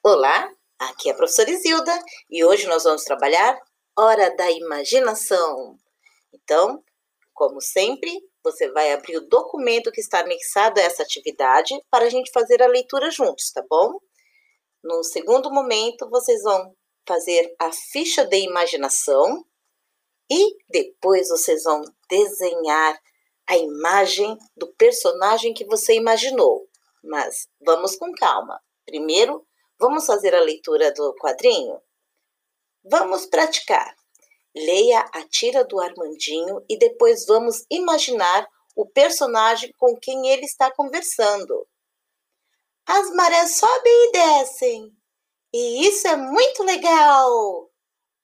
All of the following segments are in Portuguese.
Olá, aqui é a professora Isilda e hoje nós vamos trabalhar Hora da Imaginação. Então, como sempre, você vai abrir o documento que está anexado a essa atividade para a gente fazer a leitura juntos, tá bom? No segundo momento, vocês vão fazer a ficha de imaginação e depois vocês vão desenhar a imagem do personagem que você imaginou. Mas vamos com calma. Primeiro, vamos fazer a leitura do quadrinho? Vamos praticar. Leia a tira do Armandinho e depois vamos imaginar o personagem com quem ele está conversando. As marés sobem e descem. E isso é muito legal.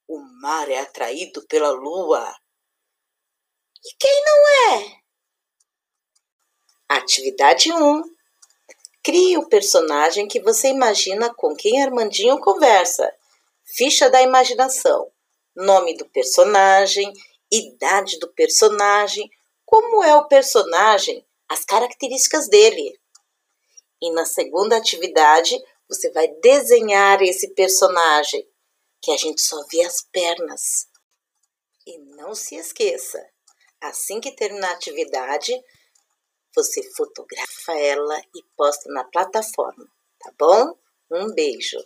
O mar é atraído pela lua. E quem não é? Atividade 1. Crie o personagem que você imagina com quem Armandinho conversa. Ficha da imaginação. Nome do personagem, idade do personagem, como é o personagem, as características dele. E na segunda atividade, você vai desenhar esse personagem, que a gente só vê as pernas. E não se esqueça, assim que terminar a atividade, você fotografa ela e posta na plataforma, tá bom? Um beijo!